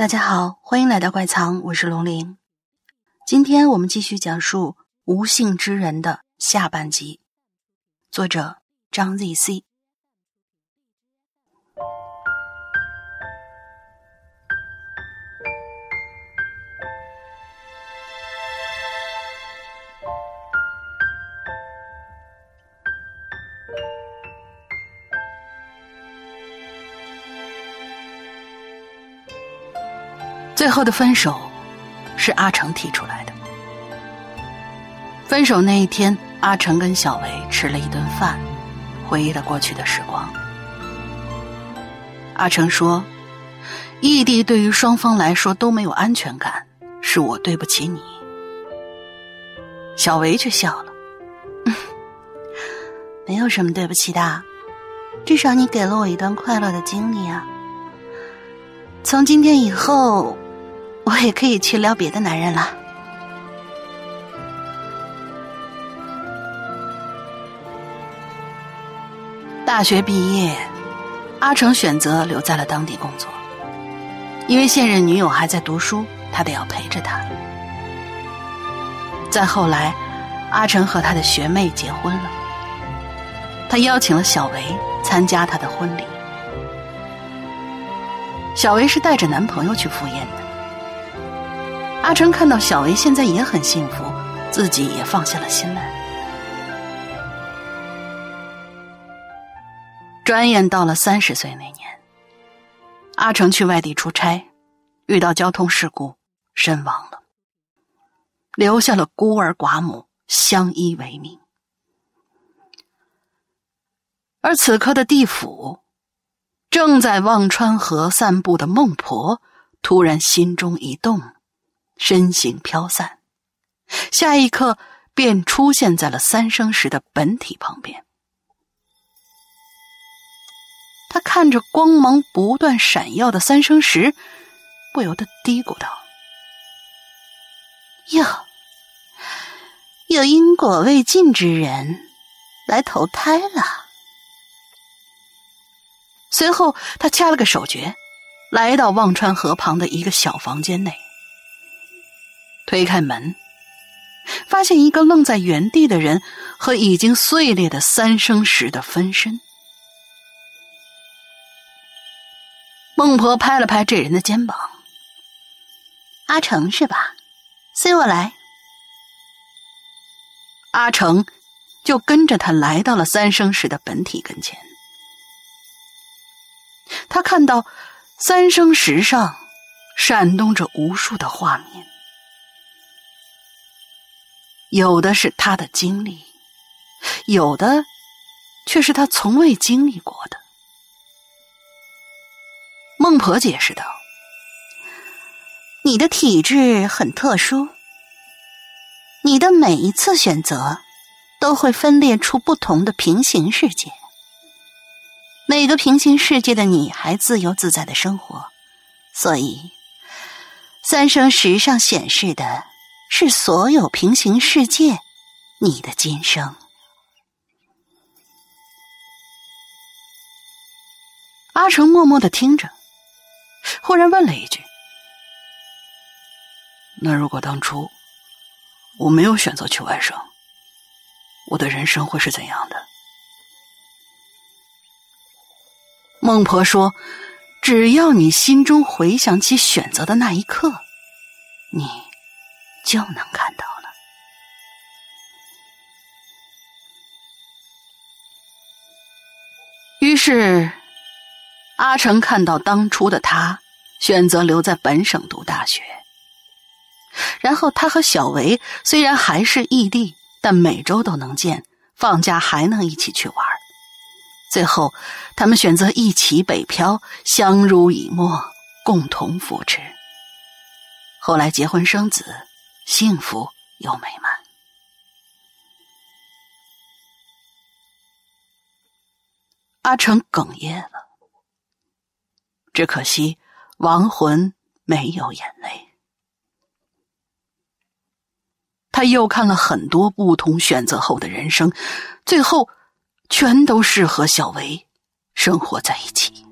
大家好，欢迎来到怪藏，我是龙鳞。今天我们继续讲述《无性之人》的下半集，作者张 ZC。后的分手是阿成提出来的。分手那一天，阿成跟小维吃了一顿饭，回忆了过去的时光。阿成说：“异地对于双方来说都没有安全感，是我对不起你。”小维却笑了：“ 没有什么对不起的，至少你给了我一段快乐的经历啊。从今天以后。”我也可以去撩别的男人了。大学毕业，阿成选择留在了当地工作，因为现任女友还在读书，他得要陪着她。再后来，阿成和他的学妹结婚了，他邀请了小维参加他的婚礼。小维是带着男朋友去赴宴的。阿成看到小维现在也很幸福，自己也放下了心来。转眼到了三十岁那年，阿成去外地出差，遇到交通事故身亡了，留下了孤儿寡母相依为命。而此刻的地府，正在忘川河散步的孟婆突然心中一动。身形飘散，下一刻便出现在了三生石的本体旁边。他看着光芒不断闪耀的三生石，不由得嘀咕道：“哟，有因果未尽之人来投胎了。”随后，他掐了个手诀，来到忘川河旁的一个小房间内。推开门，发现一个愣在原地的人和已经碎裂的三生石的分身。孟婆拍了拍这人的肩膀：“阿成是吧？随我来。”阿成就跟着他来到了三生石的本体跟前。他看到三生石上闪动着无数的画面。有的是他的经历，有的却是他从未经历过的。孟婆解释道：“你的体质很特殊，你的每一次选择都会分裂出不同的平行世界。每个平行世界的你还自由自在的生活，所以三生石上显示的。”是所有平行世界，你的今生。阿成默默的听着，忽然问了一句：“那如果当初我没有选择去外省，我的人生会是怎样的？”孟婆说：“只要你心中回想起选择的那一刻，你。”就能看到了。于是，阿成看到当初的他选择留在本省读大学，然后他和小维虽然还是异地，但每周都能见，放假还能一起去玩。最后，他们选择一起北漂，相濡以沫，共同扶持。后来结婚生子。幸福又美满。阿成哽咽了，只可惜亡魂没有眼泪。他又看了很多不同选择后的人生，最后全都是和小维生活在一起。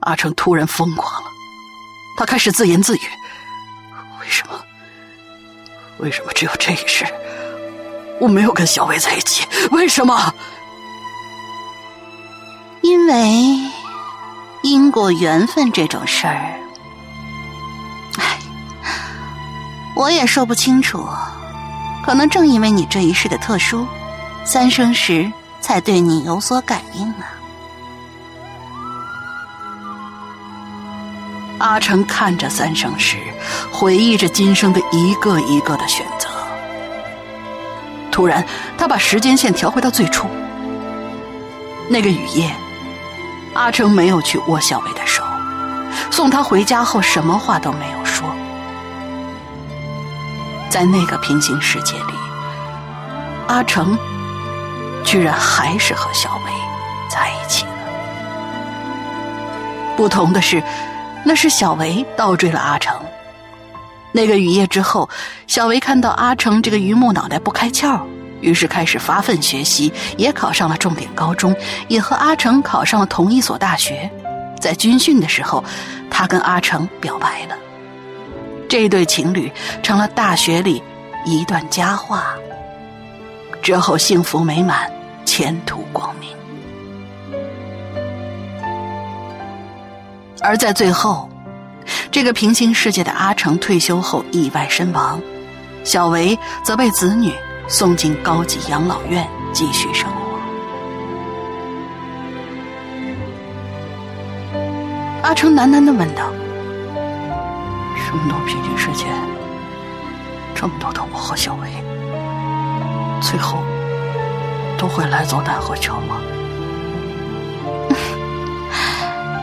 阿成突然疯狂了，他开始自言自语：“为什么？为什么只有这一世，我没有跟小薇在一起？为什么？因为因果缘分这种事儿，唉，我也说不清楚。可能正因为你这一世的特殊，三生石才对你有所感应呢。”阿成看着三生石，回忆着今生的一个一个的选择。突然，他把时间线调回到最初。那个雨夜，阿成没有去握小薇的手，送她回家后，什么话都没有说。在那个平行世界里，阿成居然还是和小薇在一起了。不同的是。那是小维倒追了阿成。那个雨夜之后，小维看到阿成这个榆木脑袋不开窍，于是开始发奋学习，也考上了重点高中，也和阿成考上了同一所大学。在军训的时候，他跟阿成表白了。这对情侣成了大学里一段佳话。之后幸福美满，前途光明。而在最后，这个平行世界的阿成退休后意外身亡，小维则被子女送进高级养老院继续生活。阿成喃喃的问道：“这么多平行世界，这么多的我和小维，最后都会来走奈何桥吗？”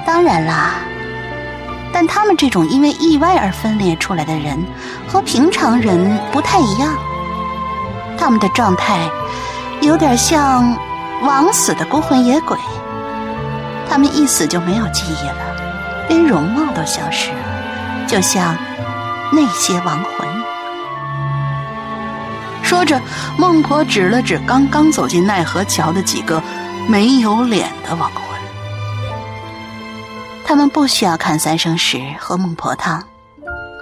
当然啦，但他们这种因为意外而分裂出来的人，和平常人不太一样。他们的状态有点像枉死的孤魂野鬼，他们一死就没有记忆了，连容貌都消失了，就像那些亡魂。说着，孟婆指了指刚刚走进奈何桥的几个没有脸的亡魂。他们不需要看三生石和孟婆汤，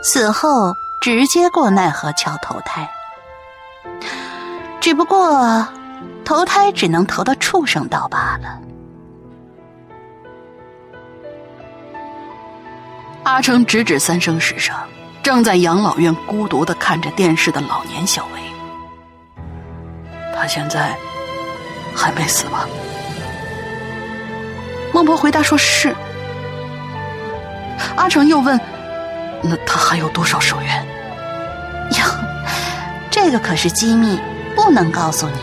死后直接过奈何桥投胎。只不过投胎只能投到畜生道罢了。阿成指指三生石上正在养老院孤独的看着电视的老年小薇，他现在还没死吧？孟婆回答说是。阿成又问：“那他还有多少寿元？”哟，这个可是机密，不能告诉你。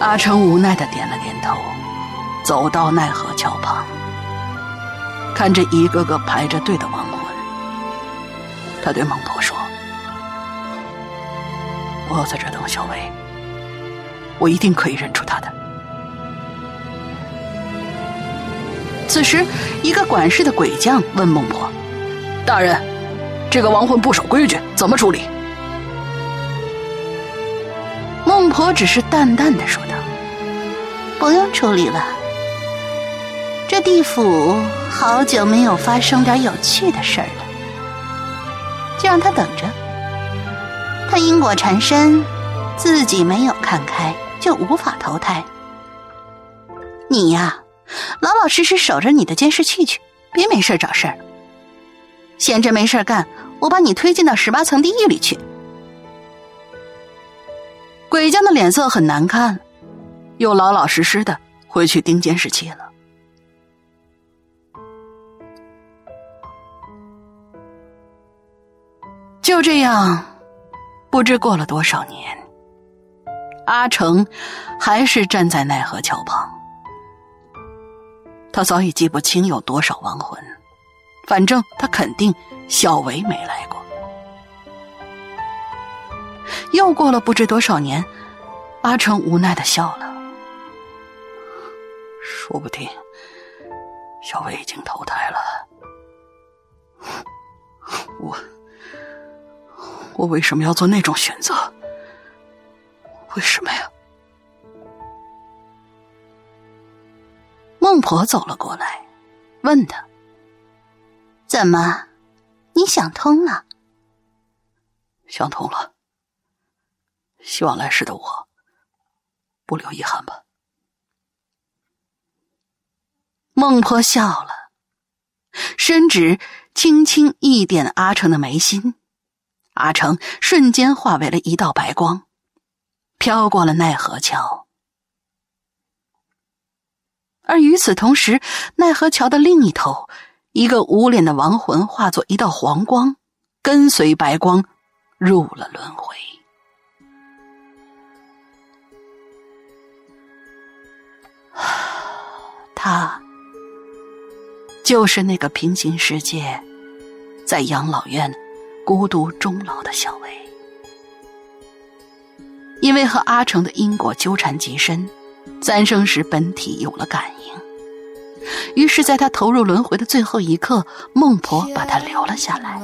阿成无奈的点了点头，走到奈何桥旁，看着一个个排着队的亡魂，他对孟婆说：“我要在这等小薇，我一定可以认出她的。”此时，一个管事的鬼将问孟婆：“大人，这个亡魂不守规矩，怎么处理？”孟婆只是淡淡的说道：“不用处理了。这地府好久没有发生点有趣的事儿了，就让他等着。他因果缠身，自己没有看开，就无法投胎。你呀。”老老实实守着你的监视器去，别没事找事儿。闲着没事干，我把你推进到十八层地狱里去。鬼将的脸色很难看，又老老实实的回去盯监视器了。就这样，不知过了多少年，阿成还是站在奈何桥旁。他早已记不清有多少亡魂，反正他肯定小维没来过。又过了不知多少年，阿成无奈的笑了。说不定小维已经投胎了。我我为什么要做那种选择？为什么呀？婆走了过来，问他：“怎么，你想通了？”“想通了。希望来世的我不留遗憾吧。”孟婆笑了，伸指轻轻一点阿成的眉心，阿成瞬间化为了一道白光，飘过了奈何桥。而与此同时，奈何桥的另一头，一个无脸的亡魂化作一道黄光，跟随白光入了轮回。他就是那个平行世界，在养老院孤独终老的小薇，因为和阿成的因果纠缠极深。三生时，本体有了感应，于是，在他投入轮回的最后一刻，孟婆把他留了下来。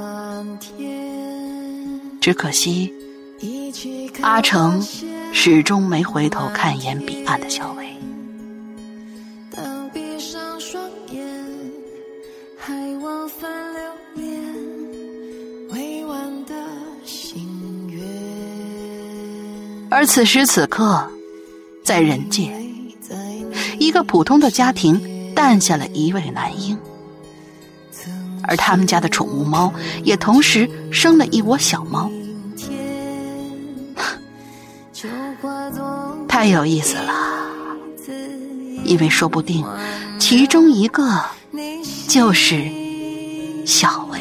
只可惜，阿成始终没回头看一眼彼岸的小薇。而此时此刻。在人界，一个普通的家庭诞下了一位男婴，而他们家的宠物猫也同时生了一窝小猫。太有意思了，因为说不定其中一个就是小维